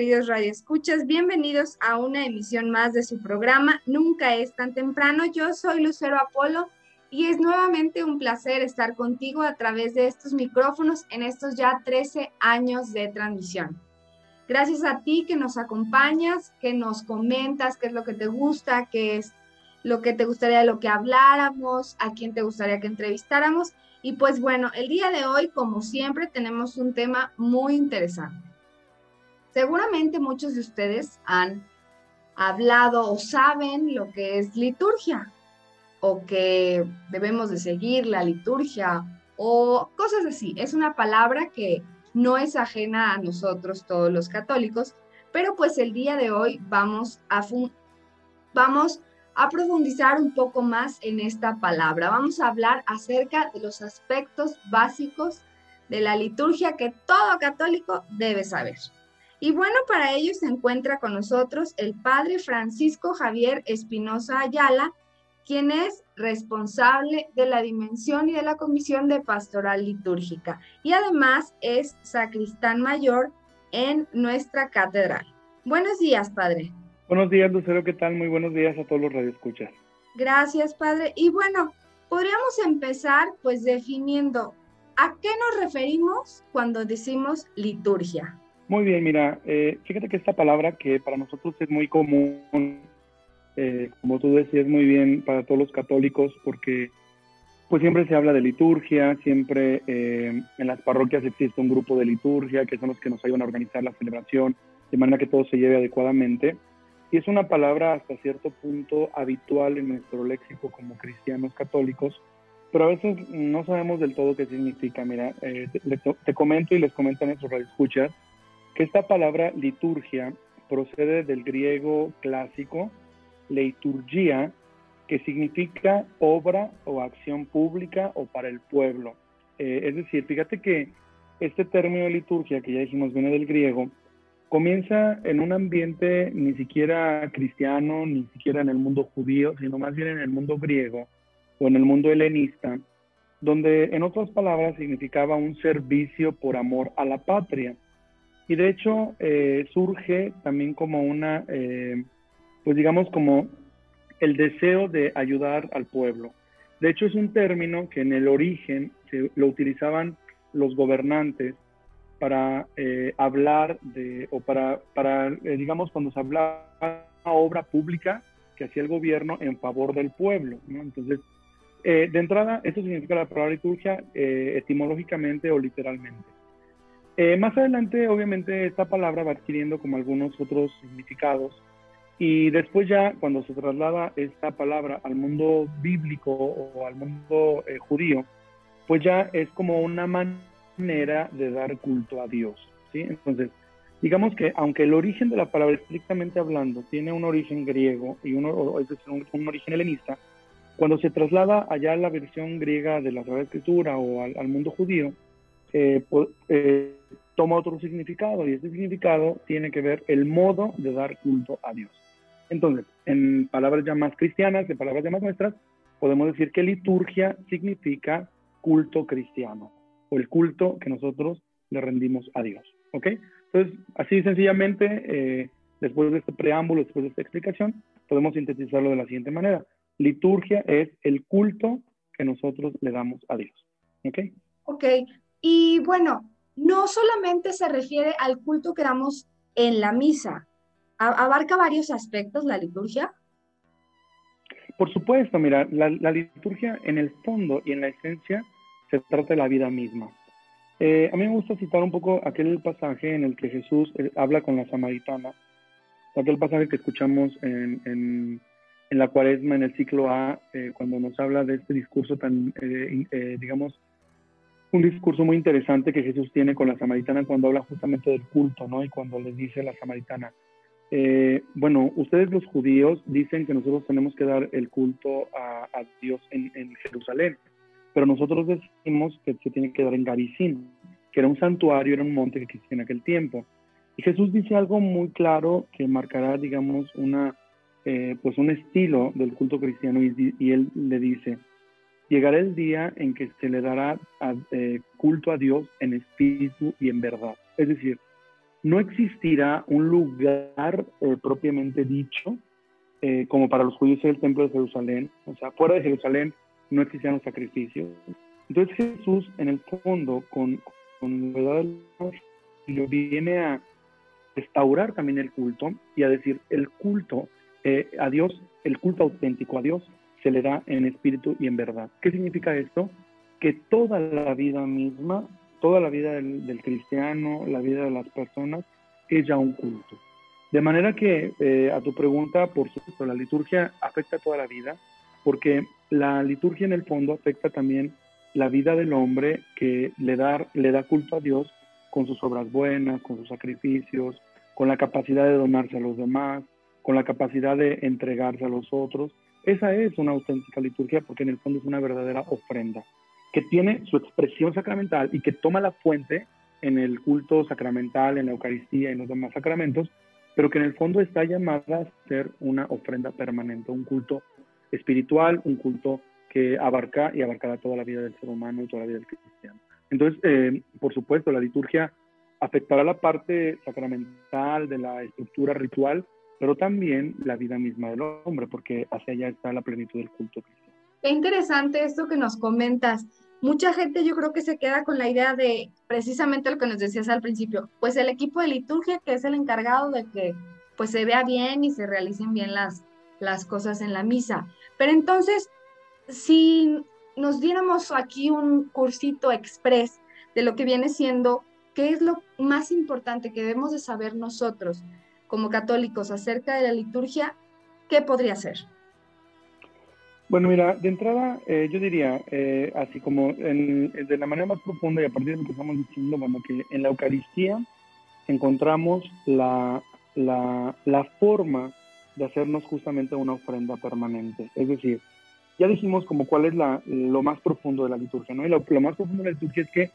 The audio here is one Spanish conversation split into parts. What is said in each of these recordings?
Queridos radioescuchas. Bienvenidos a una emisión más de su programa Nunca es tan temprano. Yo soy Lucero Apolo y es nuevamente un placer estar contigo a través de estos micrófonos en estos ya 13 años de transmisión. Gracias a ti que nos acompañas, que nos comentas qué es lo que te gusta, qué es lo que te gustaría de lo que habláramos, a quién te gustaría que entrevistáramos. Y pues bueno, el día de hoy, como siempre, tenemos un tema muy interesante. Seguramente muchos de ustedes han hablado o saben lo que es liturgia o que debemos de seguir la liturgia o cosas así. Es una palabra que no es ajena a nosotros todos los católicos, pero pues el día de hoy vamos a, vamos a profundizar un poco más en esta palabra. Vamos a hablar acerca de los aspectos básicos de la liturgia que todo católico debe saber. Y bueno, para ello se encuentra con nosotros el padre Francisco Javier Espinosa Ayala, quien es responsable de la dimensión y de la comisión de pastoral litúrgica y además es sacristán mayor en nuestra catedral. Buenos días, padre. Buenos días, Lucero, ¿qué tal? Muy buenos días a todos los radioescuchas. Gracias, padre. Y bueno, podríamos empezar pues definiendo a qué nos referimos cuando decimos liturgia. Muy bien, mira, eh, fíjate que esta palabra que para nosotros es muy común, eh, como tú decías muy bien, para todos los católicos, porque pues siempre se habla de liturgia, siempre eh, en las parroquias existe un grupo de liturgia, que son los que nos ayudan a organizar la celebración, de manera que todo se lleve adecuadamente. Y es una palabra hasta cierto punto habitual en nuestro léxico como cristianos católicos, pero a veces no sabemos del todo qué significa. Mira, eh, te, te comento y les comento a nuestros radioescuchas esta palabra liturgia procede del griego clásico leiturgia, que significa obra o acción pública o para el pueblo. Eh, es decir, fíjate que este término de liturgia, que ya dijimos viene del griego, comienza en un ambiente ni siquiera cristiano, ni siquiera en el mundo judío, sino más bien en el mundo griego o en el mundo helenista, donde en otras palabras significaba un servicio por amor a la patria. Y de hecho eh, surge también como una, eh, pues digamos como el deseo de ayudar al pueblo. De hecho es un término que en el origen se, lo utilizaban los gobernantes para eh, hablar de, o para, para eh, digamos, cuando se hablaba de obra pública que hacía el gobierno en favor del pueblo. ¿no? Entonces, eh, de entrada, eso significa la palabra liturgia etimológicamente o literalmente. Eh, más adelante, obviamente, esta palabra va adquiriendo como algunos otros significados y después ya cuando se traslada esta palabra al mundo bíblico o al mundo eh, judío, pues ya es como una manera de dar culto a Dios. ¿sí? Entonces, digamos que aunque el origen de la palabra estrictamente hablando tiene un origen griego y uno, es decir, un, origen helenista, cuando se traslada allá a la versión griega de la Sagrada Escritura o al mundo judío, eh, pues, eh, toma otro significado y ese significado tiene que ver el modo de dar culto a Dios. Entonces, en palabras ya más cristianas, en palabras ya más nuestras, podemos decir que liturgia significa culto cristiano o el culto que nosotros le rendimos a Dios. ¿Ok? Entonces, así sencillamente, eh, después de este preámbulo, después de esta explicación, podemos sintetizarlo de la siguiente manera. Liturgia es el culto que nosotros le damos a Dios. ¿Ok? Ok, y bueno, no solamente se refiere al culto que damos en la misa, abarca varios aspectos la liturgia. Por supuesto, mira, la, liturgia en el fondo y en la esencia se trata de la vida misma. Eh, a mí me gusta citar un poco aquel pasaje en el que Jesús eh, habla con la samaritana, aquel pasaje que escuchamos en, la cuaresma, en el ciclo A, eh, cuando nos habla de este discurso tan, digamos, un discurso muy interesante que Jesús tiene con la samaritana cuando habla justamente del culto, ¿no? Y cuando le dice a la samaritana, eh, bueno, ustedes los judíos dicen que nosotros tenemos que dar el culto a, Dios en, Jerusalén, pero nosotros decimos que se tiene que dar en Garizim, que era un santuario, era un monte que existía en aquel tiempo. Y Jesús dice algo muy claro que marcará, digamos, una, eh, pues un estilo del culto cristiano y, y él le dice, llegará el día en que se le dará eh, culto a Dios en espíritu y en verdad. Es decir, no existirá un lugar eh, propiamente dicho, eh, como para los judíos el templo de Jerusalén. O sea, fuera de Jerusalén no existían los sacrificios. Entonces Jesús, en el fondo, con, con la verdad viene a restaurar también el culto y a decir, el culto a Dios, el culto auténtico a Dios, se le da en espíritu y en verdad. ¿Qué significa esto? Que toda la vida misma, toda la vida del, cristiano, la vida de las personas, es ya un culto. De manera que eh, a tu pregunta, por supuesto, la liturgia afecta toda la vida, porque la liturgia en el fondo afecta también la vida del hombre que le da, le da culto a Dios con sus obras buenas, con sus sacrificios, con la capacidad de donarse a los demás, con la capacidad de entregarse a los otros. Esa es una auténtica liturgia porque en el fondo es una verdadera ofrenda que tiene su expresión sacramental y que toma la fuente en el culto sacramental, en la Eucaristía y en los demás sacramentos, pero que en el fondo está llamada a ser una ofrenda permanente, un culto espiritual, un culto que abarca y abarcará toda la vida del ser humano y toda la vida del cristiano. Entonces, eh, por supuesto, la liturgia afectará la parte sacramental de la estructura ritual, pero también la vida misma del hombre, porque hacia allá está la plenitud del culto cristiano. Qué interesante esto que nos comentas. Mucha gente yo creo que se queda con la idea de precisamente lo que nos decías al principio, pues el equipo de liturgia que es el encargado de que pues se vea bien y se realicen bien las, las cosas en la misa. Pero entonces, si nos diéramos aquí un cursito express de lo que viene siendo, ¿qué es lo más importante que debemos de saber nosotros como católicos acerca de la liturgia, ¿qué podría ser? Bueno, mira, de entrada eh, yo diría, eh, así como de la manera más profunda y a partir de lo que estamos diciendo, bueno, que en la Eucaristía encontramos la, la, la forma de hacernos justamente una ofrenda permanente. Es decir, ya dijimos como cuál es la, lo más profundo de la liturgia, ¿no? Y lo, lo más profundo de la liturgia es que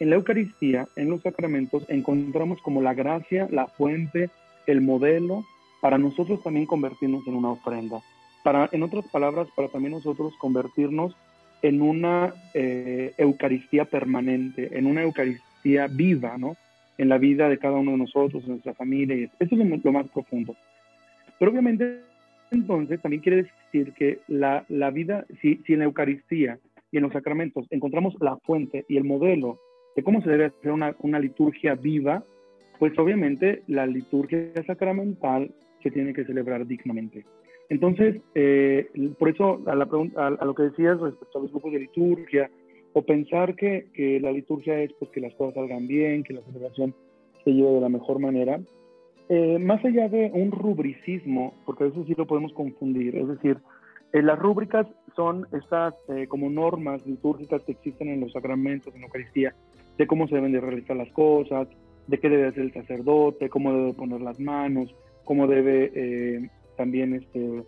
en la Eucaristía, en los sacramentos, encontramos como la gracia, la fuente, el modelo para nosotros también convertirnos en una ofrenda. Para, en otras palabras, para también nosotros convertirnos en una eh, Eucaristía permanente, en una Eucaristía viva, ¿no? En la vida de cada uno de nosotros, en nuestra familia. Y eso es lo, más profundo. Pero obviamente, entonces, también quiere decir que la, la vida, si, si en la Eucaristía y en los sacramentos encontramos la fuente y el modelo de cómo se debe hacer una, una liturgia viva, pues obviamente la liturgia sacramental se tiene que celebrar dignamente. Entonces, eh, por eso a, la a, lo que decías respecto a los grupos de liturgia, o pensar que, que, la liturgia es pues, que las cosas salgan bien, que la celebración se lleve de la mejor manera, eh, más allá de un rubricismo, porque a veces sí lo podemos confundir, es decir, eh, las rúbricas son estas como normas litúrgicas que existen en los sacramentos, en la Eucaristía, de cómo se deben de realizar las cosas, de qué debe hacer el sacerdote, cómo debe poner las manos, cómo debe eh, también este,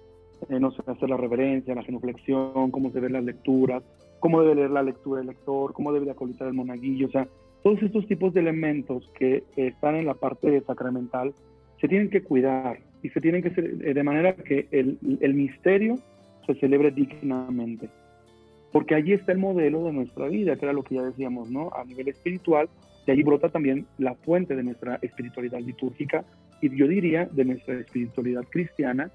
eh, hacer la reverencia, la genuflexión, cómo debe las lecturas, cómo debe leer la lectura el lector, cómo debe de acolitar el monaguillo, o sea, todos estos tipos de elementos que están en la parte sacramental se tienen que cuidar y se tienen que hacer eh, de manera que el, el misterio se celebre dignamente. Porque allí está el modelo de nuestra vida, que era lo que ya decíamos, ¿no? A nivel espiritual, de ahí brota también la fuente de nuestra espiritualidad litúrgica y yo diría de nuestra espiritualidad cristiana,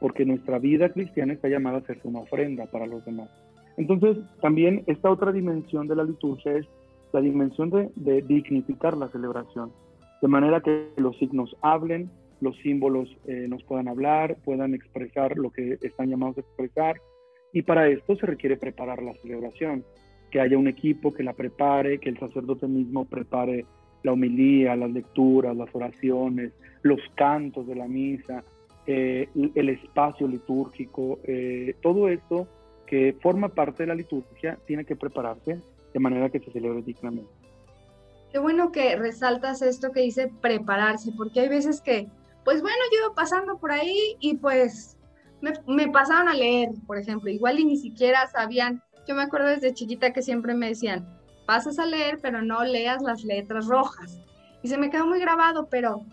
porque nuestra vida cristiana está llamada a ser una ofrenda para los demás. Entonces, también esta otra dimensión de la liturgia es la dimensión de, dignificar la celebración, de manera que los signos hablen, los símbolos eh, nos puedan hablar, puedan expresar lo que están llamados a expresar, y para esto se requiere preparar la celebración, que haya un equipo que la prepare, que el sacerdote mismo prepare la homilía, las lecturas, las oraciones, los cantos de la misa, eh, el espacio litúrgico, eh, todo esto que forma parte de la liturgia tiene que prepararse de manera que se celebre dignamente. Qué bueno que resaltas esto que dice prepararse, porque hay veces que, pues bueno, yo iba pasando por ahí y pues me, me pasaron a leer, por ejemplo, igual y ni siquiera sabían, yo me acuerdo desde chiquita que siempre me decían, pasas a leer, pero no leas las letras rojas. Y se me quedó muy grabado, pero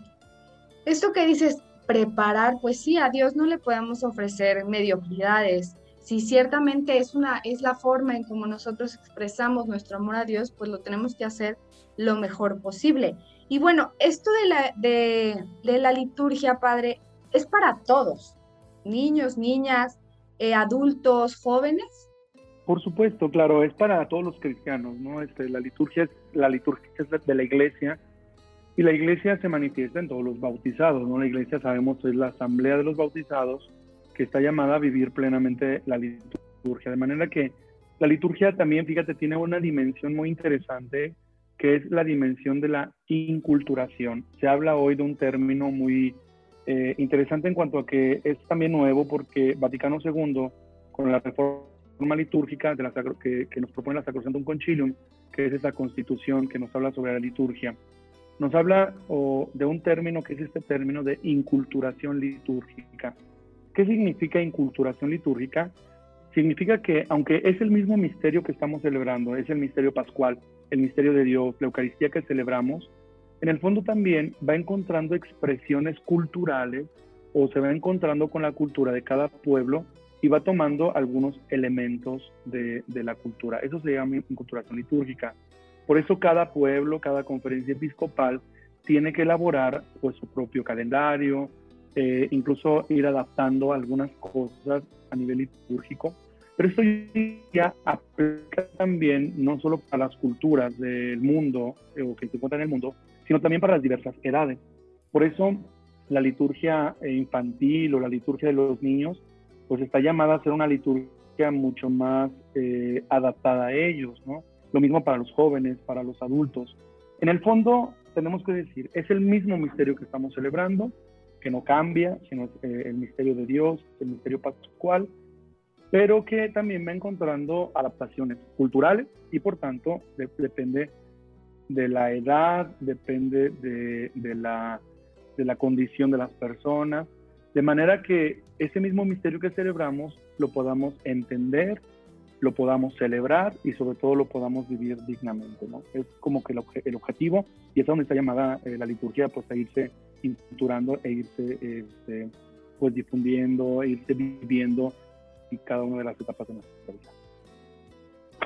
esto que dices, preparar, pues sí, a Dios no le podemos ofrecer mediocridades, si ciertamente es, una, es la forma en como nosotros expresamos nuestro amor a Dios, pues lo tenemos que hacer lo mejor posible. Y bueno, esto de la, de, la liturgia, Padre, es para todos, niños, niñas, eh, adultos, jóvenes. Por supuesto, claro, es para todos los cristianos, ¿no? Este, la liturgia es la liturgia es de la iglesia y la iglesia se manifiesta en todos los bautizados, ¿no? La iglesia sabemos es la asamblea de los bautizados que está llamada a vivir plenamente la liturgia. De manera que la liturgia también, fíjate, tiene una dimensión muy interesante que es la dimensión de la inculturación. Se habla hoy de un término muy eh, interesante en cuanto a que es también nuevo porque Vaticano II, con la reforma litúrgica de la, que, que nos propone la Sacrosantum Concilium, que es esa constitución que nos habla sobre la liturgia, nos habla de un término que es este término de inculturación litúrgica. ¿Qué significa inculturación litúrgica? Significa que aunque es el mismo misterio que estamos celebrando, es el misterio pascual, el misterio de Dios, la Eucaristía que celebramos, en el fondo también va encontrando expresiones culturales o se va encontrando con la cultura de cada pueblo y va tomando algunos elementos de, la cultura. Eso se llama inculturación litúrgica. Por eso cada pueblo, cada conferencia episcopal tiene que elaborar pues, su propio calendario, eh, incluso ir adaptando algunas cosas a nivel litúrgico. Pero esto ya aplica también no solo para las culturas del mundo eh, o que se encuentran en el mundo, sino también para las diversas edades. Por eso la liturgia infantil o la liturgia de los niños, pues está llamada a ser una liturgia mucho más eh, adaptada a ellos, ¿no? Lo mismo para los jóvenes, para los adultos. En el fondo, tenemos que decir, es el mismo misterio que estamos celebrando, que no cambia, sino eh, el misterio de Dios, el misterio pascual, pero que también va encontrando adaptaciones culturales y por tanto depende de la edad, depende de, de, la, de la condición de las personas, de manera que ese mismo misterio que celebramos lo podamos entender, lo podamos celebrar y sobre todo lo podamos vivir dignamente. ¿no? Es como que el, el objetivo, y es donde está llamada eh, la liturgia, pues a irse inculturando e irse este, pues difundiendo, e irse viviendo en cada una de las etapas de nuestra vida.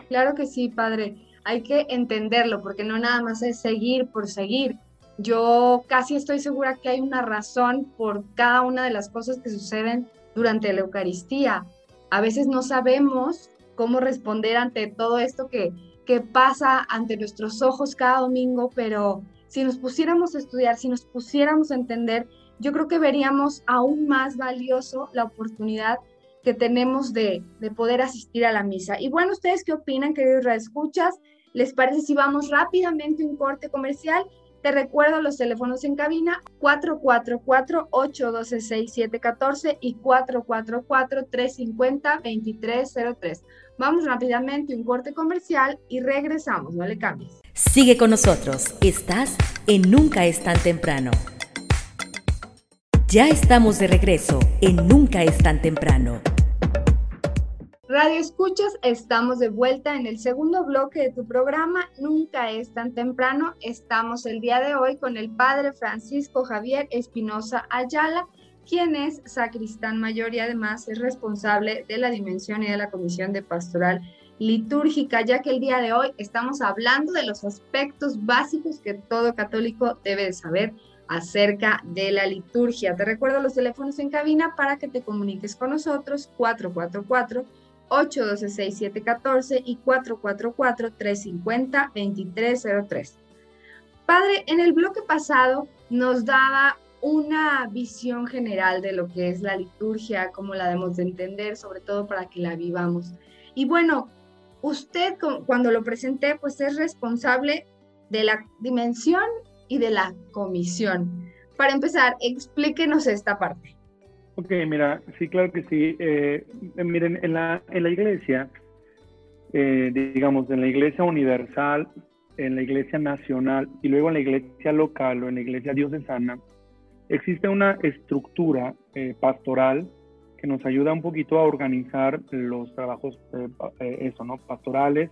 Claro que sí, padre. Hay que entenderlo porque no nada más es seguir por seguir. Yo casi estoy segura que hay una razón por cada una de las cosas que suceden durante la Eucaristía. A veces no sabemos cómo responder ante todo esto que, que pasa ante nuestros ojos cada domingo, pero si nos pusiéramos a estudiar, si nos pusiéramos a entender, yo creo que veríamos aún más valioso la oportunidad que tenemos de, poder asistir a la misa. Y bueno, ¿ustedes qué opinan, queridos escuchas? ¿Les parece si vamos rápidamente a un corte comercial? Te recuerdo los teléfonos en cabina 444-812-6714 y 444-350-2303. Vamos rápidamente a un corte comercial y regresamos, no le cambies. Sigue con nosotros, estás en Nunca es tan temprano. Ya estamos de regreso en Nunca es tan temprano. Radio Escuchas, estamos de vuelta en el segundo bloque de tu programa Nunca es tan temprano. Estamos el día de hoy con el padre Francisco Javier Espinosa Ayala, quien es sacristán mayor y además es responsable de la dimensión y de la comisión de pastoral litúrgica, ya que el día de hoy estamos hablando de los aspectos básicos que todo católico debe saber acerca de la liturgia. Te recuerdo los teléfonos en cabina para que te comuniques con nosotros 444 812-6714 y 444-350-2303. Padre, en el bloque pasado nos daba una visión general de lo que es la liturgia, cómo la debemos de entender, sobre todo para que la vivamos. Y bueno, usted cuando lo presenté, pues es responsable de la dimensión y de la comisión. Para empezar, explíquenos esta parte. Ok, mira, sí, claro que sí. Eh, miren, en la, en la iglesia, eh, digamos, en la iglesia universal, en la iglesia nacional y luego en la iglesia local o en la iglesia diocesana, existe una estructura eh, pastoral que nos ayuda un poquito a organizar los trabajos, eso, ¿no? Pastorales,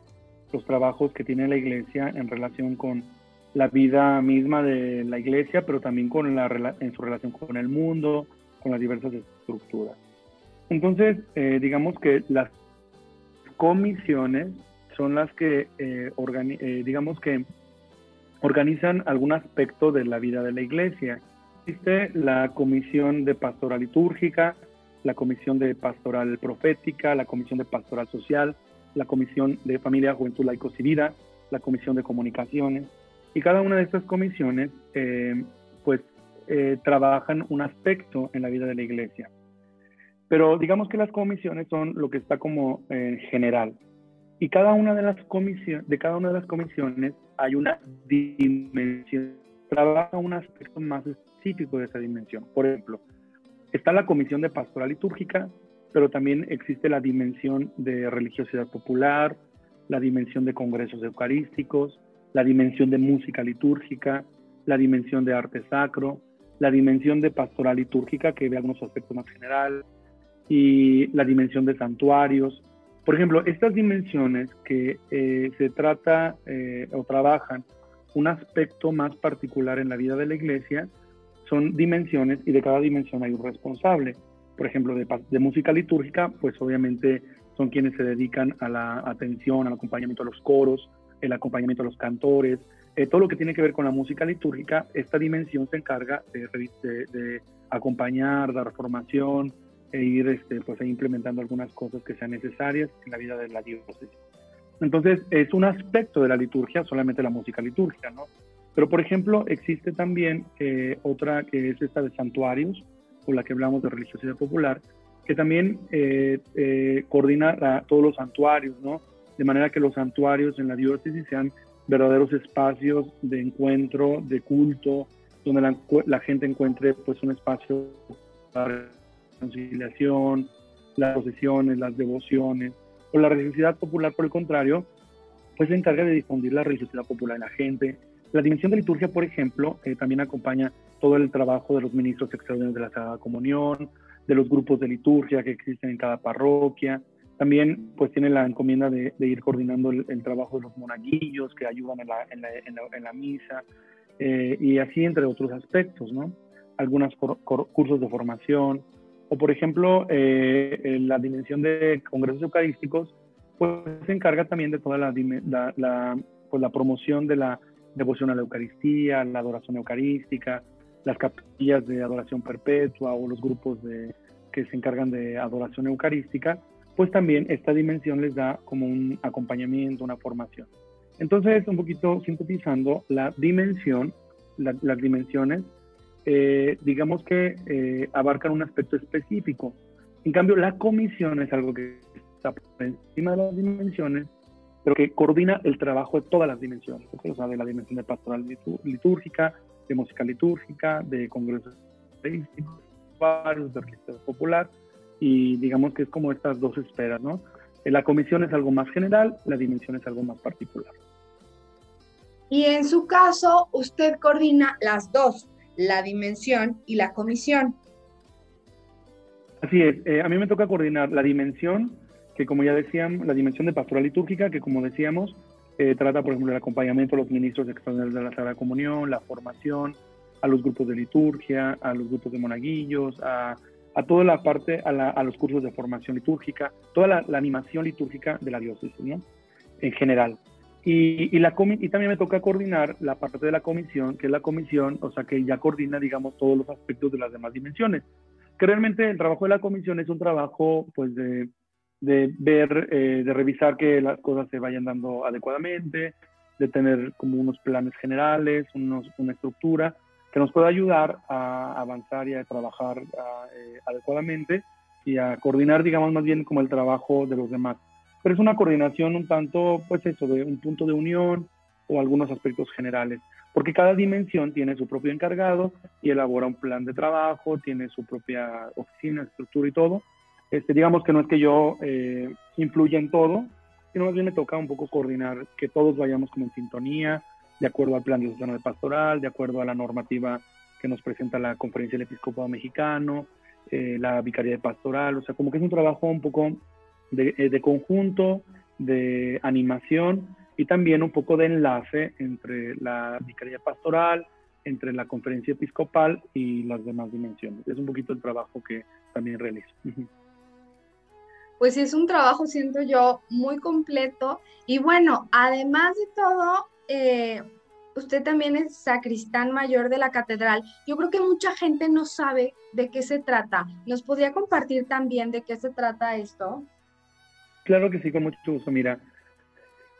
los trabajos que tiene la iglesia en relación con la vida misma de la iglesia, pero también con la, en su relación con el mundo, con las diversas estructuras. Entonces, eh, digamos que las comisiones son las que, eh, eh, digamos que organizan algún aspecto de la vida de la iglesia. Existe la comisión de pastoral litúrgica, la comisión de pastoral profética, la comisión de pastoral social, la comisión de familia, juventud, laicos y vida, la comisión de comunicaciones. Y cada una de estas comisiones, pues eh, trabajan un aspecto en la vida de la iglesia. Pero digamos que las comisiones son lo que está como en general. Y cada una de las comisiones, de cada una de las comisiones hay una dimensión, trabaja un aspecto más específico de esa dimensión. Por ejemplo, está la comisión de pastoral litúrgica, pero también existe la dimensión de religiosidad popular, la dimensión de congresos eucarísticos, la dimensión de música litúrgica, la dimensión de arte sacro, la dimensión de pastoral litúrgica, que ve algunos aspectos más general, y la dimensión de santuarios. Por ejemplo, estas dimensiones que eh, se trata eh, o trabajan un aspecto más particular en la vida de la iglesia, son dimensiones y de cada dimensión hay un responsable. Por ejemplo, de, de música litúrgica, pues obviamente son quienes se dedican a la atención, al acompañamiento a los coros, el acompañamiento a los cantores, eh, todo lo que tiene que ver con la música litúrgica, esta dimensión se encarga de, acompañar, dar formación e ir este, pues, implementando algunas cosas que sean necesarias en la vida de la diócesis. Entonces, es un aspecto de la liturgia, solamente la música litúrgica, ¿no? Pero, por ejemplo, existe también eh, otra que es esta de santuarios, con la que hablamos de religiosidad popular, que también eh, coordina todos los santuarios, ¿no? De manera que los santuarios en la diócesis sean verdaderos espacios de encuentro, de culto, donde la, gente encuentre pues un espacio para la reconciliación, las procesiones, las devociones. O la religiosidad popular, por el contrario, pues se encarga de difundir la religiosidad popular en la gente. La dimensión de liturgia, por ejemplo, eh, también acompaña todo el trabajo de los ministros extraordinarios de la Sagrada Comunión, de los grupos de liturgia que existen en cada parroquia, también pues tiene la encomienda de, ir coordinando el, trabajo de los monaguillos que ayudan en la, en la, en la, misa eh, y así entre otros aspectos, ¿no? Algunos cursos de formación o por ejemplo eh, en la dimensión de congresos eucarísticos pues se encarga también de toda la, la, pues, la promoción de la devoción a la Eucaristía, la adoración eucarística, las capillas de adoración perpetua o los grupos de, que se encargan de adoración eucarística pues también esta dimensión les da como un acompañamiento, una formación. Entonces, un poquito sintetizando, la dimensión, las dimensiones, eh, digamos que eh, abarcan un aspecto específico. En cambio, la comisión es algo que está por encima de las dimensiones, pero que coordina el trabajo de todas las dimensiones, o sea, de la dimensión de pastoral litúrgica, de música litúrgica, de congresos de orquesta popular, y digamos que es como estas dos esperas, ¿no? Eh, la comisión es algo más general, la dimensión es algo más particular. Y en su caso, usted coordina las dos, la dimensión y la comisión. Así es, eh, a mí me toca coordinar la dimensión, que como ya decíamos, la dimensión de pastoral litúrgica, que como decíamos, eh, trata, por ejemplo, el acompañamiento a los ministros extraordinarios de la Sagrada Comunión, la formación, a los grupos de liturgia, a los grupos de monaguillos, a a toda la parte, a, los cursos de formación litúrgica, toda la, animación litúrgica de la diócesis, ¿no? En general. Y, y, la y también me toca coordinar la parte de la comisión, que es la comisión, o sea, que ya coordina, digamos, todos los aspectos de las demás dimensiones. Que realmente el trabajo de la comisión es un trabajo, pues, de, de ver, eh, de revisar que las cosas se vayan dando adecuadamente, de tener como unos planes generales, unos, una estructura que nos pueda ayudar a avanzar y a trabajar eh, adecuadamente y a coordinar, digamos, más bien como el trabajo de los demás. Pero es una coordinación un tanto, pues eso, de un punto de unión o algunos aspectos generales, porque cada dimensión tiene su propio encargado y elabora un plan de trabajo, tiene su propia oficina, estructura y todo. Este, digamos que no es que yo eh, influya en todo, sino más bien me toca un poco coordinar que todos vayamos como en sintonía, de acuerdo al plan de pastoral, de acuerdo a la normativa que nos presenta la Conferencia del Episcopado Mexicano, eh, la Vicaría de Pastoral, o sea, como que es un trabajo un poco de, eh, de, conjunto, de animación y también un poco de enlace entre la Vicaría Pastoral, entre la Conferencia Episcopal y las demás dimensiones. Es un poquito el trabajo que también realizo. Pues es un trabajo, siento yo, muy completo. Y bueno, además de todo, eh, usted también es sacristán mayor de la catedral. Yo creo que mucha gente no sabe de qué se trata. ¿Nos podría compartir también de qué se trata esto? Claro que sí, con mucho gusto. Mira,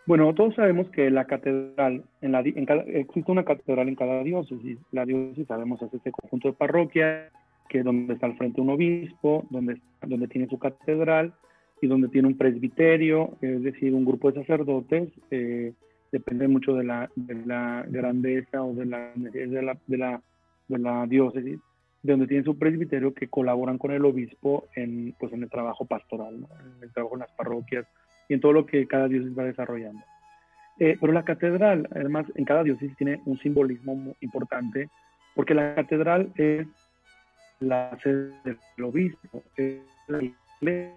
bueno, todos sabemos que la catedral, en la, existe una catedral en cada diócesis. La diócesis, sabemos, es ese conjunto de parroquias, que es donde está al frente un obispo, donde, donde tiene su catedral y donde tiene un presbiterio, es decir, un grupo de sacerdotes. Eh, depende mucho de la, de la grandeza o de la, de la, de la, diócesis, de donde tiene su presbiterio que colaboran con el obispo en, pues, en el trabajo pastoral, en el trabajo en las parroquias y en todo lo que cada diócesis va desarrollando. Eh, pero la catedral, además, en cada diócesis tiene un simbolismo importante, porque la catedral es la sede del obispo, es la iglesia,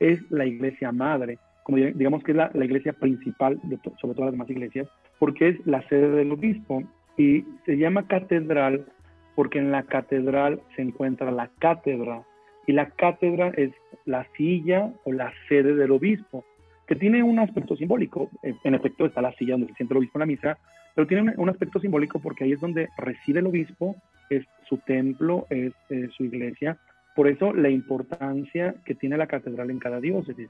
es la iglesia madre, como digamos que es la, iglesia principal, de sobre todas las demás iglesias, porque es la sede del obispo y se llama catedral porque en la catedral se encuentra la cátedra y la cátedra es la silla o la sede del obispo, que tiene un aspecto simbólico. En efecto, está la silla donde se siente el obispo en la misa, pero tiene un, aspecto simbólico porque ahí es donde reside el obispo, es su templo, es su iglesia. Por eso la importancia que tiene la catedral en cada diócesis.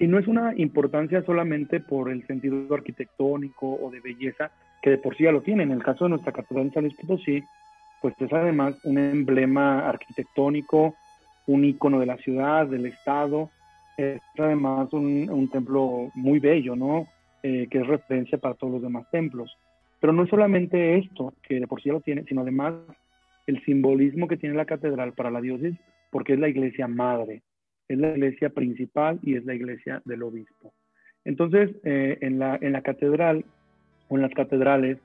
Y no es una importancia solamente por el sentido arquitectónico o de belleza, que de por sí ya lo tiene. En el caso de nuestra catedral en San Luis Potosí, pues es además un emblema arquitectónico, un icono de la ciudad, del estado, es además un, templo muy bello, ¿no? Eh, que es referencia para todos los demás templos. Pero no es solamente esto, que de por sí ya lo tiene, sino además el simbolismo que tiene la catedral para la diócesis, porque es la iglesia madre es la iglesia principal y es la iglesia del obispo. Entonces, eh, en, la, en la catedral o en las catedrales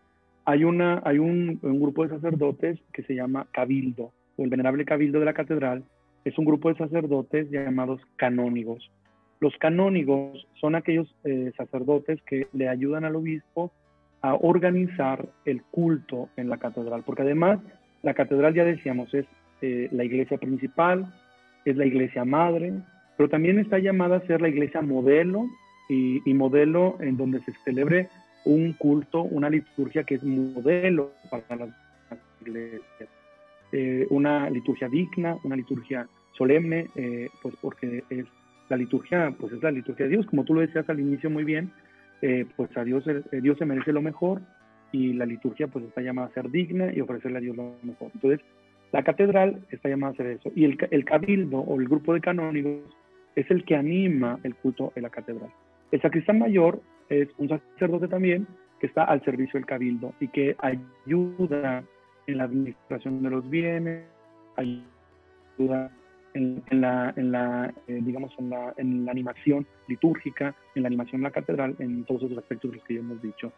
hay, una, hay un, grupo de sacerdotes que se llama cabildo, o el venerable cabildo de la catedral es un grupo de sacerdotes llamados canónigos. Los canónigos son aquellos eh, sacerdotes que le ayudan al obispo a organizar el culto en la catedral, porque además la catedral, ya decíamos, es eh, la iglesia principal, es la iglesia madre, pero también está llamada a ser la iglesia modelo y, modelo en donde se celebre un culto, una liturgia que es modelo para las iglesias. Eh, una liturgia digna, una liturgia solemne, eh, pues porque es la liturgia, pues es la liturgia de Dios, como tú lo decías al inicio muy bien, eh, pues a Dios, Dios se merece lo mejor y la liturgia pues está llamada a ser digna y ofrecerle a Dios lo mejor. Entonces, la catedral está llamada a hacer eso. Y el, el cabildo o el grupo de canónigos es el que anima el culto en la catedral. El sacristán mayor es un sacerdote también que está al servicio del cabildo y que ayuda en la administración de los bienes, ayuda en, la, en la eh, digamos, en la, en la animación litúrgica, en la animación de la catedral, en todos esos aspectos que ya hemos dicho.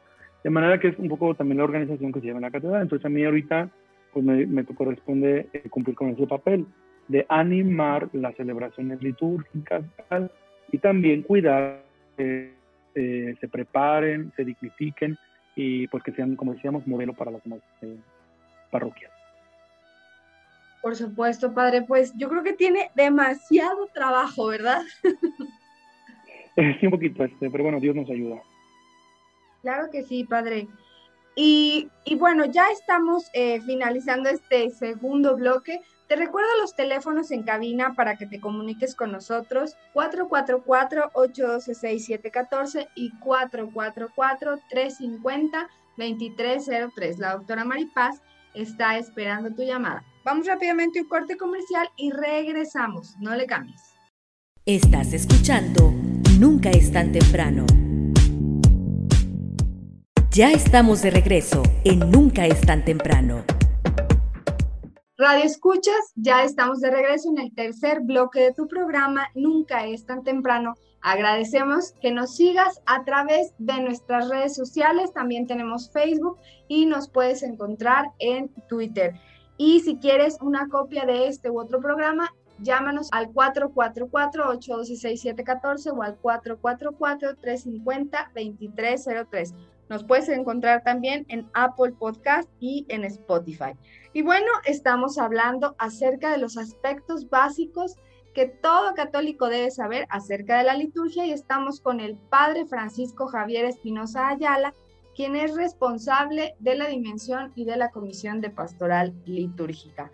De manera que es un poco también la organización que se lleva en la catedral. Entonces a mí ahorita pues me, corresponde eh, cumplir con ese papel de animar las celebraciones litúrgicas y también cuidar que eh, se preparen, se dignifiquen y pues que sean, como decíamos, modelo para las demás eh, parroquias. Por supuesto, padre, pues yo creo que tiene demasiado trabajo, ¿verdad? sí, un poquito, este, pero bueno, Dios nos ayuda. Claro que sí, padre. Y, bueno, ya estamos eh, finalizando este segundo bloque, Te recuerdo los teléfonos en cabina para que te comuniques con nosotros, 444-812-6714 y 444-350-2303. La doctora Maripaz está esperando tu llamada. Vamos rápidamente a un corte comercial y regresamos. No le cambies. Estás escuchando Nunca es tan temprano. Ya estamos de regreso en Nunca es tan temprano. Radio Escuchas, ya estamos de regreso en el tercer bloque de tu programa, Nunca es tan temprano. Agradecemos que nos sigas a través de nuestras redes sociales, también tenemos Facebook y nos puedes encontrar en Twitter. Y si quieres una copia de este u otro programa, llámanos al 444-812-6714 o al 444-350-2303. Nos puedes encontrar también en Apple Podcast y en Spotify. Y bueno, estamos hablando acerca de los aspectos básicos que todo católico debe saber acerca de la liturgia y estamos con el Padre Francisco Javier Espinosa Ayala, quien es responsable de la dimensión y de la Comisión de Pastoral Litúrgica.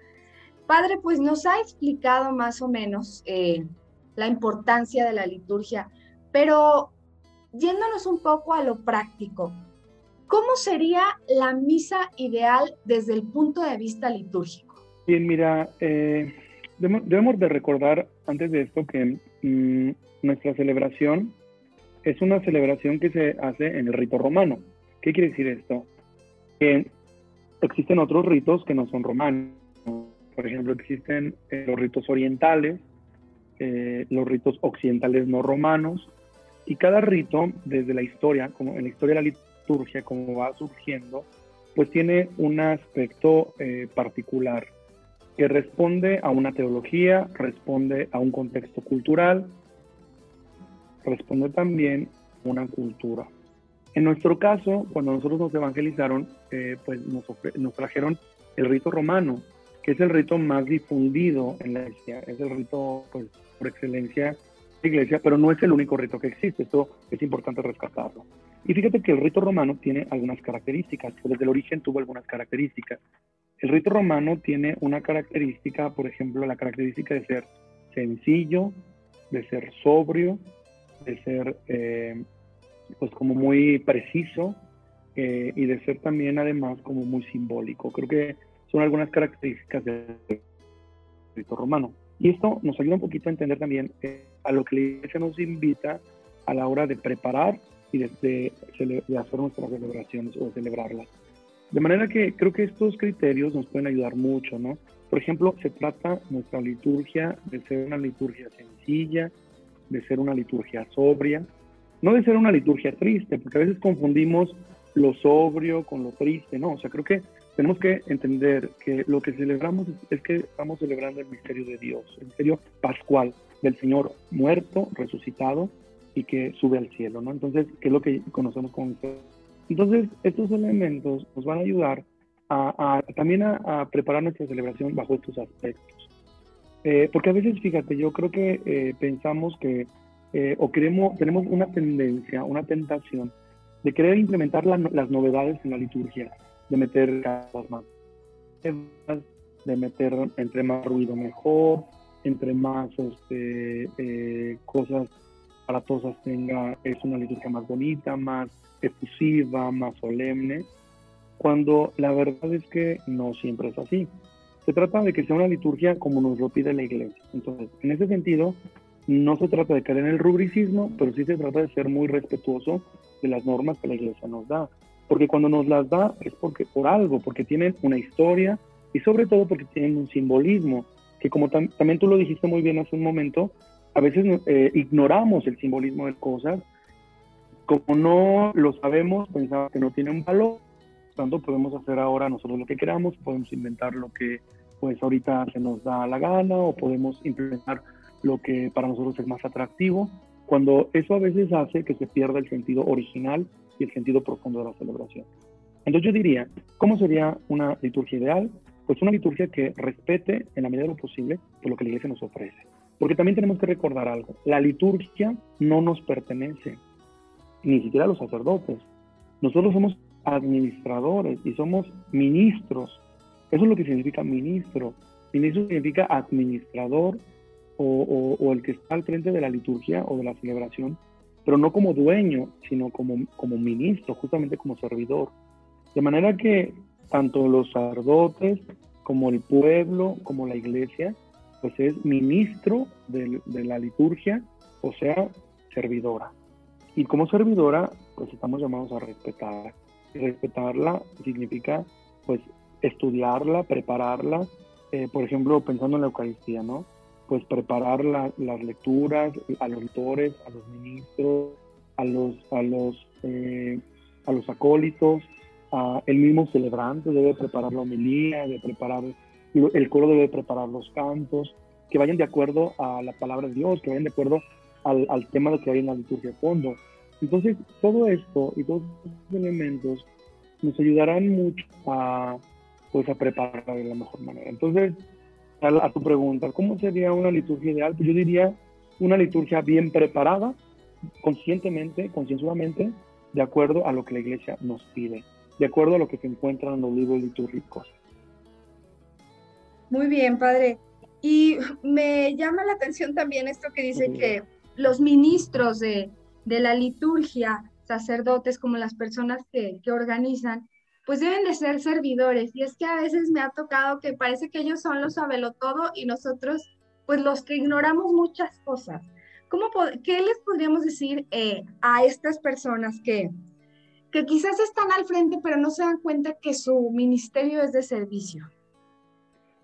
Padre, pues nos ha explicado más o menos eh, la importancia de la liturgia, pero yéndonos un poco a lo práctico, ¿cómo sería la misa ideal desde el punto de vista litúrgico? Bien, mira, eh, debemos de recordar antes de esto que mm, nuestra celebración es una celebración que se hace en el rito romano. ¿Qué quiere decir esto? Que existen otros ritos que no son romanos. Por ejemplo, existen eh, los ritos orientales, eh, los ritos occidentales no romanos, y cada rito, desde la historia, como en la historia de la liturgia, como va surgiendo, pues tiene un aspecto eh, particular que responde a una teología, responde a un contexto cultural, responde también a una cultura. En nuestro caso, cuando nosotros nos evangelizaron, eh, pues nos, trajeron el rito romano, que es el rito más difundido en la iglesia, es el rito pues, por excelencia iglesia, pero no es el único rito que existe, esto es importante rescatarlo. Y fíjate que el rito romano tiene algunas características, desde el origen tuvo algunas características. El rito romano tiene una característica, por ejemplo, la característica de ser sencillo, de ser sobrio, de ser eh, pues como muy preciso eh, y de ser también además como muy simbólico. Creo que son algunas características del rito romano. Y esto nos ayuda un poquito a entender también eh, a lo que la iglesia nos invita a la hora de preparar y de, de, hacer nuestras celebraciones o de celebrarlas. De manera que creo que estos criterios nos pueden ayudar mucho, ¿no? Por ejemplo, se trata nuestra liturgia de ser una liturgia sencilla, de ser una liturgia sobria, no de ser una liturgia triste, porque a veces confundimos lo sobrio con lo triste, ¿no? O sea, creo que tenemos que entender que lo que celebramos es, que estamos celebrando el misterio de Dios, el misterio pascual del Señor muerto, resucitado y que sube al cielo, ¿no? Entonces, ¿qué es lo que conocemos como Entonces, estos elementos nos van a ayudar a, también a, preparar nuestra celebración bajo estos aspectos. Eh, porque a veces, fíjate, yo creo que eh, pensamos que, eh, o queremos, tenemos una tendencia, una tentación de querer implementar las novedades en la liturgia de meter más, de meter entre más ruido mejor, entre más este, eh, cosas aparatosas tenga, es una liturgia más bonita, más efusiva, más solemne, cuando la verdad es que no siempre es así. Se trata de que sea una liturgia como nos lo pide la iglesia. Entonces, en ese sentido, no se trata de caer en el rubricismo, pero sí se trata de ser muy respetuoso de las normas que la iglesia nos da porque cuando nos las da es porque por algo, porque tienen una historia y sobre todo porque tienen un simbolismo, que como también tú lo dijiste muy bien hace un momento, a veces eh, ignoramos el simbolismo de cosas, como no lo sabemos, pensamos que no tienen valor, tanto podemos hacer ahora nosotros lo que queramos, podemos inventar lo que pues ahorita se nos da la gana o podemos implementar lo que para nosotros es más atractivo, cuando eso a veces hace que se pierda el sentido original y el sentido profundo de la celebración. Entonces yo diría, ¿cómo sería una liturgia ideal? Pues una liturgia que respete en la medida de lo posible por lo que la iglesia nos ofrece. Porque también tenemos que recordar algo, la liturgia no nos pertenece, ni siquiera a los sacerdotes. Nosotros somos administradores y somos ministros. Eso es lo que significa ministro. Ministro significa administrador o, o, el que está al frente de la liturgia o de la celebración, pero no como dueño, sino como, como ministro, justamente como servidor. De manera que tanto los sacerdotes como el pueblo, como la iglesia, pues es ministro de, de la liturgia, o sea, servidora. Y como servidora, pues estamos llamados a respetar. Y respetarla significa, pues, estudiarla, prepararla, eh, por ejemplo, pensando en la Eucaristía, ¿no? Pues preparar las lecturas a los lectores, a los ministros, a los, a los, eh, a los acólitos, a el mismo celebrante debe preparar la homilía, debe preparar, el coro debe preparar los cantos, que vayan de acuerdo a la palabra de Dios, que vayan de acuerdo al, al tema de que hay en la liturgia de fondo. Entonces, todo esto y todos estos elementos nos ayudarán mucho a, pues, a prepararla de la mejor manera. Entonces, a, tu pregunta, ¿cómo sería una liturgia ideal? Pues yo diría una liturgia bien preparada, conscientemente, concienzudamente, de acuerdo a lo que la iglesia nos pide, de acuerdo a lo que se encuentra en los libros litúrgicos. Muy bien, padre. Y me llama la atención también esto que dice que los ministros de, de, la liturgia, sacerdotes como las personas que, que, organizan, pues deben de ser servidores. Y es que a veces me ha tocado que parece que ellos son los todo y nosotros, pues los que ignoramos muchas cosas. ¿Cómo, ¿Qué les podríamos decir eh, a estas personas que, que quizás están al frente, pero no se dan cuenta que su ministerio es de servicio?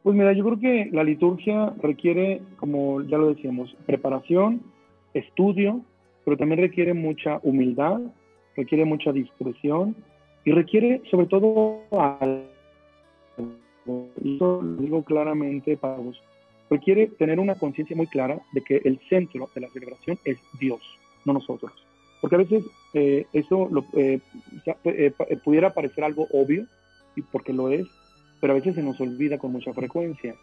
Pues mira, yo creo que la liturgia requiere, como ya lo decíamos, preparación, estudio, pero también requiere mucha humildad, requiere mucha discreción y requiere sobre todo, eso lo digo claramente para vos, requiere tener una conciencia muy clara de que el centro de la celebración es Dios, no nosotros. Porque a veces eh, eso lo, eh, eh, pudiera parecer algo obvio, y porque lo es, pero a veces se nos olvida con mucha frecuencia.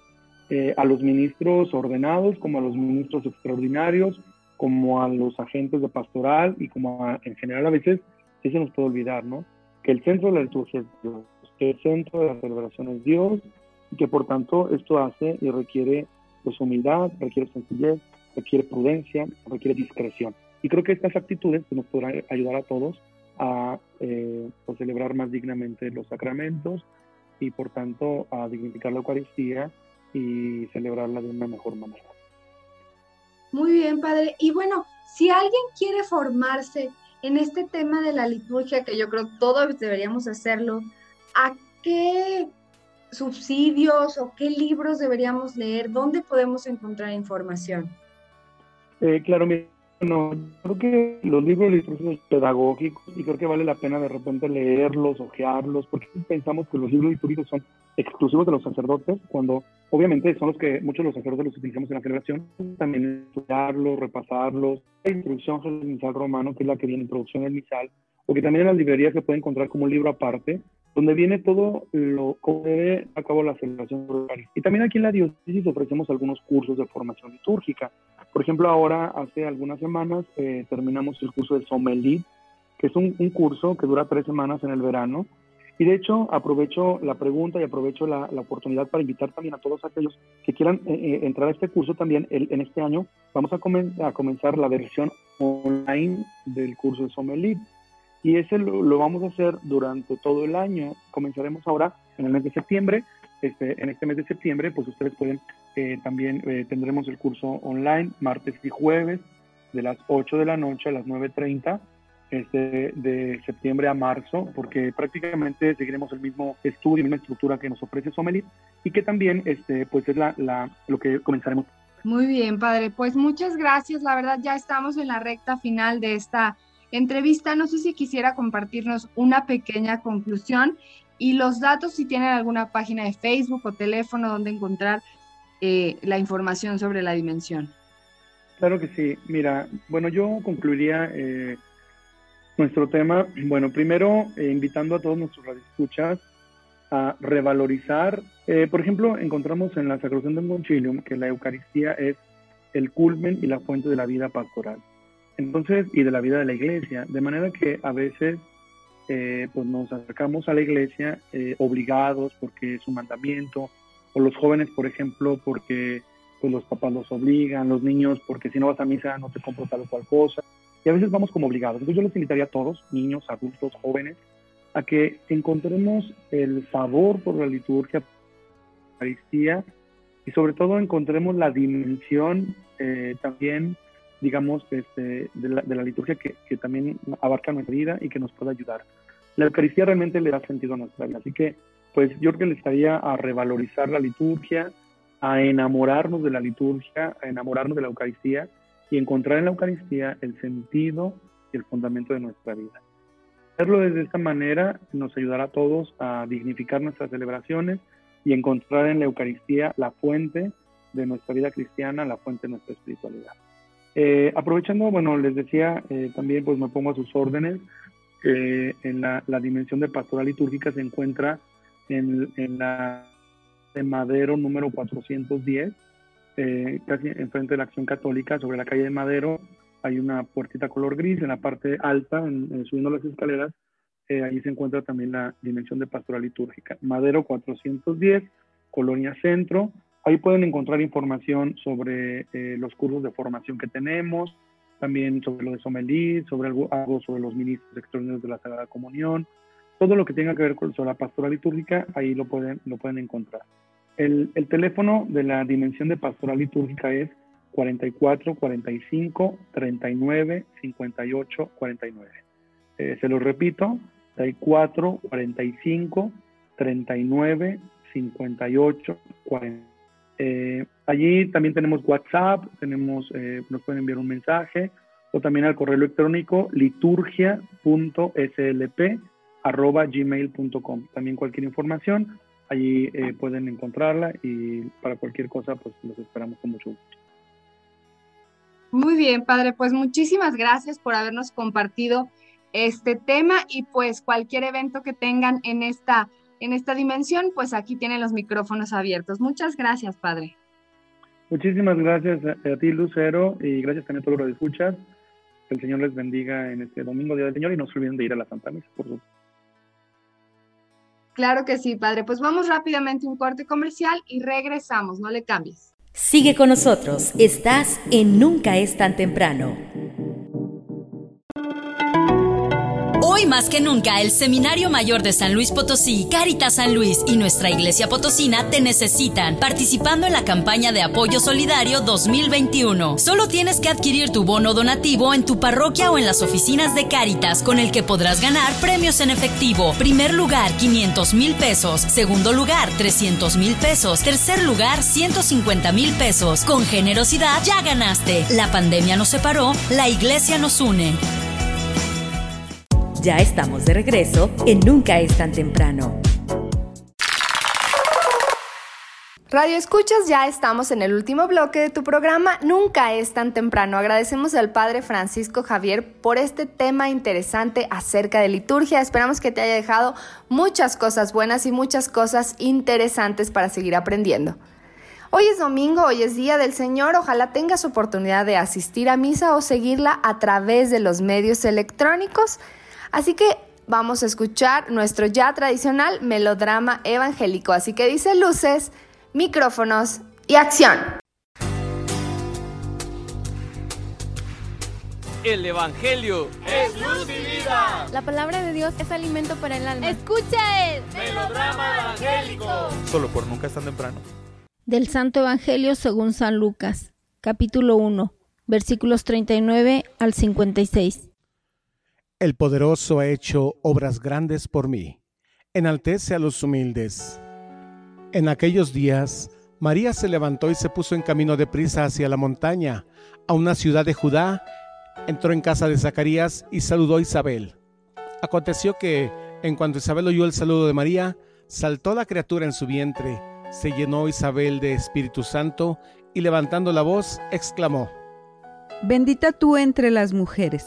Eh, a los ministros ordenados, como a los ministros extraordinarios, como a los agentes de pastoral y como en general a veces se nos puede olvidar, ¿no? Que el centro de la liturgia es Dios, que el centro de la celebración es Dios y que por tanto esto hace y requiere pues humildad, requiere sencillez, requiere prudencia, requiere discreción. Y creo que estas actitudes pues, nos podrán ayudar a todos a eh, pues, celebrar más dignamente los sacramentos, y por tanto a dignificar la Eucaristía y celebrarla de una mejor manera. Muy bien, padre. Y bueno, si alguien quiere formarse en este tema de la liturgia, que yo creo todos deberíamos hacerlo, ¿a qué subsidios o qué libros deberíamos leer? ¿Dónde podemos encontrar información? Eh, claro, mira, no, creo que los libros litúrgicos pedagógicos, y creo que vale la pena de repente leerlos, ojearlos, porque pensamos que los libros litúrgicos son exclusivos de los sacerdotes, cuando obviamente son los que muchos de los sacerdotes los utilizamos en la celebración, también estudiarlos, repasarlos, la introducción al misal romano, que es la que viene introducción al misal, o que también en las librerías se puede encontrar como un libro aparte, donde viene todo lo cómo debe a cabo la celebración Y también aquí en la diócesis ofrecemos algunos cursos de formación litúrgica. Por ejemplo, ahora hace algunas semanas eh, terminamos el curso de Sommelier, que es un, curso que dura tres semanas en el verano. Y de hecho, aprovecho la pregunta y aprovecho la, oportunidad para invitar también a todos aquellos que quieran eh, eh, entrar a este curso también. en este año vamos a, a comenzar la versión online del curso de Sommelier. Y ese lo, vamos a hacer durante todo el año. Comenzaremos ahora en el mes de septiembre. Este, en este mes de septiembre, pues ustedes pueden, eh, también eh, tendremos el curso online martes y jueves de las 8 de la noche a las 9.30 este, de septiembre a marzo, porque prácticamente seguiremos el mismo estudio, la misma estructura que nos ofrece Somelit y que también este, pues es la, la, lo que comenzaremos. Muy bien, padre. Pues muchas gracias. La verdad ya estamos en la recta final de esta entrevista. No sé si quisiera compartirnos una pequeña conclusión y los datos, si tienen alguna página de Facebook o teléfono donde encontrar eh, la información sobre la dimensión. Claro que sí. Mira, bueno, yo concluiría eh, nuestro tema, bueno, primero eh, invitando a todos nuestros radioescuchas a revalorizar, por ejemplo, encontramos en la Sacrosantum Concilium que la Eucaristía es el culmen y la fuente de la vida pastoral. Entonces, y de la vida de la iglesia, de manera que a veces eh, pues nos acercamos a la iglesia eh, obligados porque es un mandamiento o los jóvenes, por ejemplo, porque pues los papás los obligan, los niños porque si no vas a misa no te compro tal o cual cosa. Y a veces vamos como obligados. Entonces yo les invitaría a todos, niños, adultos, jóvenes, a que encontremos el favor por la liturgia, la y sobre todo encontremos la dimensión eh, también, digamos, este, de, la, de la liturgia que, que también abarca nuestra vida y que nos puede ayudar. La Eucaristía realmente le da sentido a nuestra vida. Así que, pues yo creo que les estaría a revalorizar la liturgia, a enamorarnos de la liturgia, a enamorarnos de la Eucaristía y encontrar en la Eucaristía el sentido y el fundamento de nuestra vida. Hacerlo desde esta manera nos ayudará a todos a dignificar nuestras celebraciones y encontrar en la Eucaristía la fuente de nuestra vida cristiana, la fuente de nuestra espiritualidad. Eh, aprovechando, bueno, les decía, eh, también pues me pongo a sus órdenes, que en la, la, dimensión de pastoral litúrgica se encuentra en, en la de Madero número 410, eh, casi enfrente de la Acción Católica, sobre la calle de Madero, hay una puertita color gris en la parte alta, en, en, subiendo las escaleras, eh, ahí se encuentra también la dimensión de pastoral litúrgica. Madero 410, Colonia Centro, ahí pueden encontrar información sobre eh, los cursos de formación que tenemos, también sobre lo de somelí, sobre algo, algo, sobre los ministros extraordinarios de la Sagrada Comunión, todo lo que tenga que ver con la pastoral litúrgica, ahí lo pueden, lo pueden encontrar. El, el, teléfono de la dimensión de pastoral litúrgica es 44 45 39 58 49. Eh, se lo repito, 44 45 39 58 40. Eh, allí también tenemos WhatsApp, tenemos, eh, nos pueden enviar un mensaje o también al correo electrónico liturgia.slp@gmail.com. También cualquier información allí eh, pueden encontrarla y para cualquier cosa pues los esperamos con mucho gusto. Muy bien, padre, pues muchísimas gracias por habernos compartido este tema y pues cualquier evento que tengan en esta en esta dimensión, pues aquí tienen los micrófonos abiertos. Muchas gracias, padre. Muchísimas gracias a, ti, Lucero, y gracias también a todos los que escuchas. Que el Señor les bendiga en este domingo, Día del Señor, y no se olviden de ir a la Santa Misa, por supuesto. Claro que sí, padre. Pues vamos rápidamente a un corte comercial y regresamos, no le cambies. Sigue con nosotros, estás en Nunca es tan temprano. Hoy más que nunca, el Seminario Mayor de San Luis Potosí, Caritas San Luis y nuestra Iglesia Potosina te necesitan, participando en la campaña de apoyo solidario 2021. Solo tienes que adquirir tu bono donativo en tu parroquia o en las oficinas de Caritas, con el que podrás ganar premios en efectivo. Primer lugar, 500 mil pesos. Segundo lugar, 300 mil pesos. Tercer lugar, 150 mil pesos. Con generosidad, ya ganaste. La pandemia nos separó, la Iglesia nos une. Ya estamos de regreso en Nunca es tan temprano. Radio Escuchas, ya estamos en el último bloque de tu programa Nunca es tan temprano. Agradecemos al Padre Francisco Javier por este tema interesante acerca de liturgia. Esperamos que te haya dejado muchas cosas buenas y muchas cosas interesantes para seguir aprendiendo. Hoy es domingo, hoy es Día del Señor. Ojalá tengas oportunidad de asistir a misa o seguirla a través de los medios electrónicos. Así que vamos a escuchar nuestro ya tradicional melodrama evangélico. Así que dice luces, micrófonos y acción. El Evangelio es luz y vida. La palabra de Dios es alimento para el alma. Escucha el melodrama evangélico. Solo por nunca es tan temprano. Del Santo Evangelio según San Lucas, capítulo 1, versículos 39 al 56. El poderoso ha hecho obras grandes por mí. Enaltece a los humildes. En aquellos días, María se levantó y se puso en camino de prisa hacia la montaña, a una ciudad de Judá. Entró en casa de Zacarías y saludó a Isabel. Aconteció que, en cuanto Isabel oyó el saludo de María, saltó la criatura en su vientre, se llenó Isabel de Espíritu Santo y levantando la voz, exclamó, Bendita tú entre las mujeres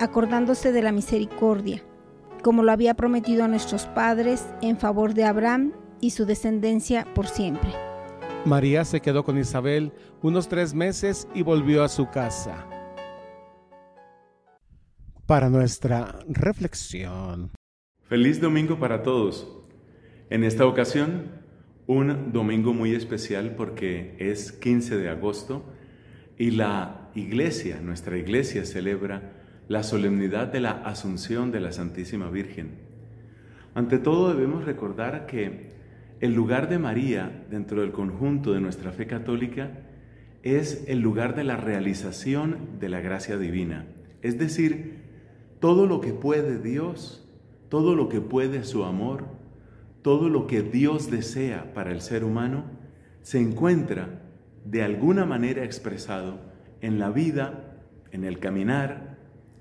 acordándose de la misericordia, como lo había prometido a nuestros padres en favor de Abraham y su descendencia por siempre. María se quedó con Isabel unos tres meses y volvió a su casa. Para nuestra reflexión. Feliz domingo para todos. En esta ocasión, un domingo muy especial porque es 15 de agosto y la iglesia, nuestra iglesia celebra la solemnidad de la Asunción de la Santísima Virgen. Ante todo debemos recordar que el lugar de María dentro del conjunto de nuestra fe católica es el lugar de la realización de la gracia divina. Es decir, todo lo que puede Dios, todo lo que puede su amor, todo lo que Dios desea para el ser humano, se encuentra de alguna manera expresado en la vida, en el caminar,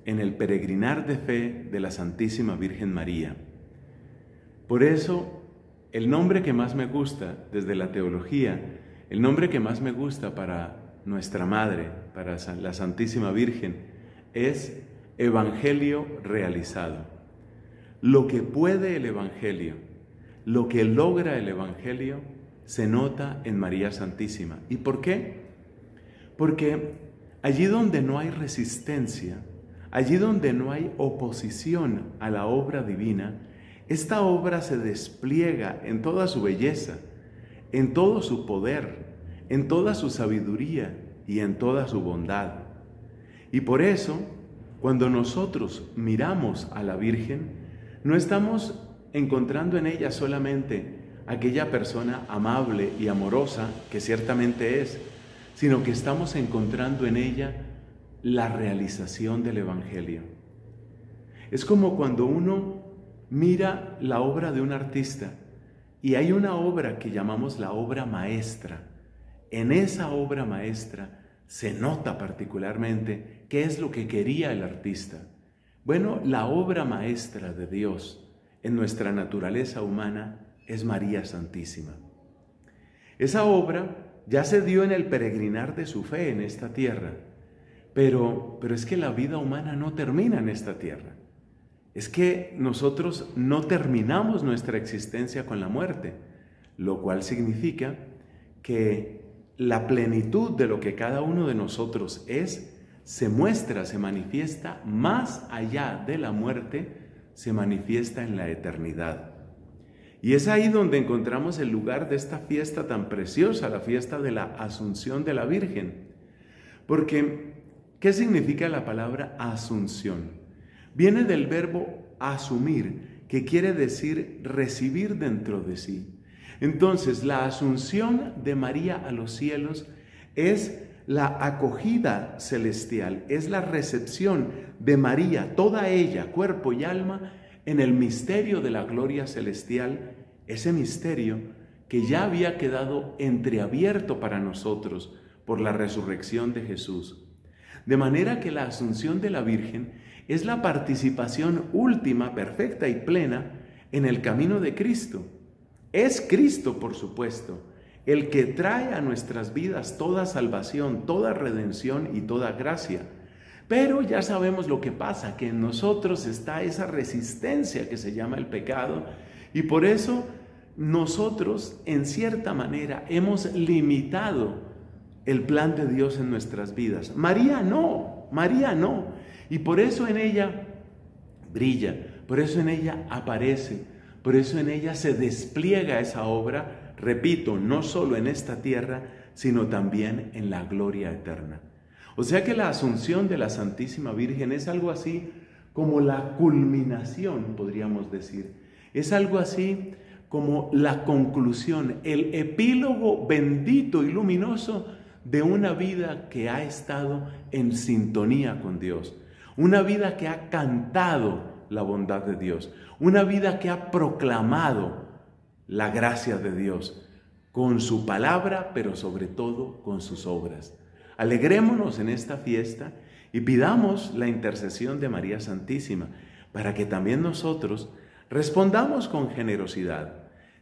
en el peregrinar de fe de la Santísima Virgen María. Por eso el nombre que más me gusta desde la teología, el nombre que más me gusta para nuestra Madre, para la Santísima Virgen, es Evangelio realizado. Lo que puede el Evangelio, lo que logra el Evangelio, se nota en María Santísima. ¿Y por qué? Porque allí donde no hay resistencia, allí donde no hay oposición a la obra divina, esta obra se despliega en toda su belleza, en todo su poder, en toda su sabiduría y en toda su bondad. Y por eso, cuando nosotros miramos a la Virgen, no estamos encontrando en ella solamente aquella persona amable y amorosa que ciertamente es, sino que estamos encontrando en ella la realización del Evangelio. Es como cuando uno mira la obra de un artista y hay una obra que llamamos la obra maestra. En esa obra maestra se nota particularmente qué es lo que quería el artista. Bueno, la obra maestra de Dios en nuestra naturaleza humana es María Santísima. Esa obra ya se dio en el peregrinar de su fe en esta tierra, pero, pero es que la vida humana no termina en esta tierra es que nosotros no terminamos nuestra existencia con la muerte, lo cual significa que la plenitud de lo que cada uno de nosotros es se muestra, se manifiesta más allá de la muerte, se manifiesta en la eternidad. Y es ahí donde encontramos el lugar de esta fiesta tan preciosa, la fiesta de la Asunción de la Virgen. Porque, ¿qué significa la palabra Asunción? Viene del verbo asumir, que quiere decir recibir dentro de sí. Entonces, la asunción de María a los cielos es la acogida celestial, es la recepción de María, toda ella, cuerpo y alma, en el misterio de la gloria celestial, ese misterio que ya había quedado entreabierto para nosotros por la resurrección de Jesús. De manera que la asunción de la Virgen es la participación última, perfecta y plena en el camino de Cristo. Es Cristo, por supuesto, el que trae a nuestras vidas toda salvación, toda redención y toda gracia. Pero ya sabemos lo que pasa, que en nosotros está esa resistencia que se llama el pecado y por eso nosotros en cierta manera hemos limitado el plan de Dios en nuestras vidas. María no, María no. Y por eso en ella brilla, por eso en ella aparece, por eso en ella se despliega esa obra, repito, no solo en esta tierra, sino también en la gloria eterna. O sea que la asunción de la Santísima Virgen es algo así como la culminación, podríamos decir. Es algo así como la conclusión, el epílogo bendito y luminoso de una vida que ha estado en sintonía con Dios, una vida que ha cantado la bondad de Dios, una vida que ha proclamado la gracia de Dios con su palabra, pero sobre todo con sus obras. Alegrémonos en esta fiesta y pidamos la intercesión de María Santísima para que también nosotros respondamos con generosidad.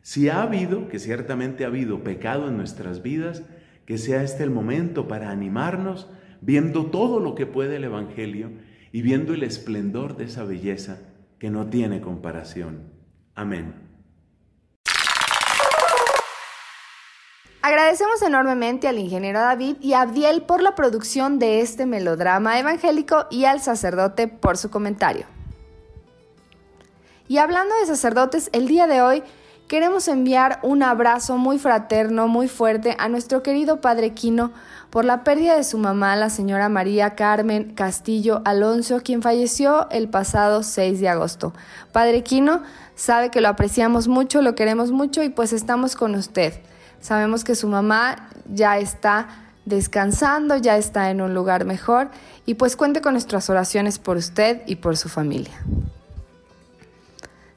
Si ha habido, que ciertamente ha habido pecado en nuestras vidas, que sea este el momento para animarnos viendo todo lo que puede el Evangelio y viendo el esplendor de esa belleza que no tiene comparación. Amén. Agradecemos enormemente al ingeniero David y a Abdiel por la producción de este melodrama evangélico y al sacerdote por su comentario. Y hablando de sacerdotes, el día de hoy queremos enviar un abrazo muy fraterno, muy fuerte a nuestro querido Padre Quino por la pérdida de su mamá, la señora María Carmen Castillo Alonso, quien falleció el pasado 6 de agosto. Padre Quino sabe que lo apreciamos mucho, lo queremos mucho y pues estamos con usted. Sabemos que su mamá ya está descansando, ya está en un lugar mejor y pues cuente con nuestras oraciones por usted y por su familia.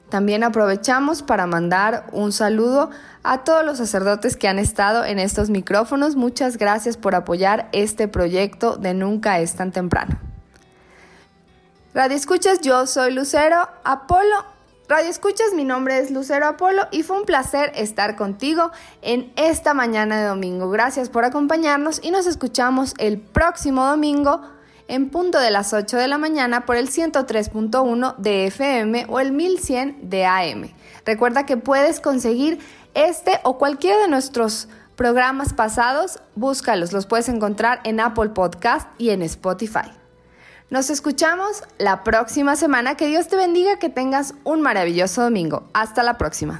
También aprovechamos para mandar un saludo a todos los sacerdotes que han estado en estos micrófonos. Muchas gracias por apoyar este proyecto de Nunca es tan temprano. Radio Escuchas, yo soy Lucero Apolo Radio Escuchas, mi nombre es Lucero Apolo y fue un placer estar contigo en esta mañana de domingo. Gracias por acompañarnos y nos escuchamos el próximo domingo en punto de las 8 de la mañana por el 103.1 de FM o el 1100 de AM. Recuerda que puedes conseguir este o cualquiera de nuestros programas pasados, búscalos, los puedes encontrar en Apple Podcast y en Spotify. Nos escuchamos la próxima semana. Que Dios te bendiga, que tengas un maravilloso domingo. Hasta la próxima.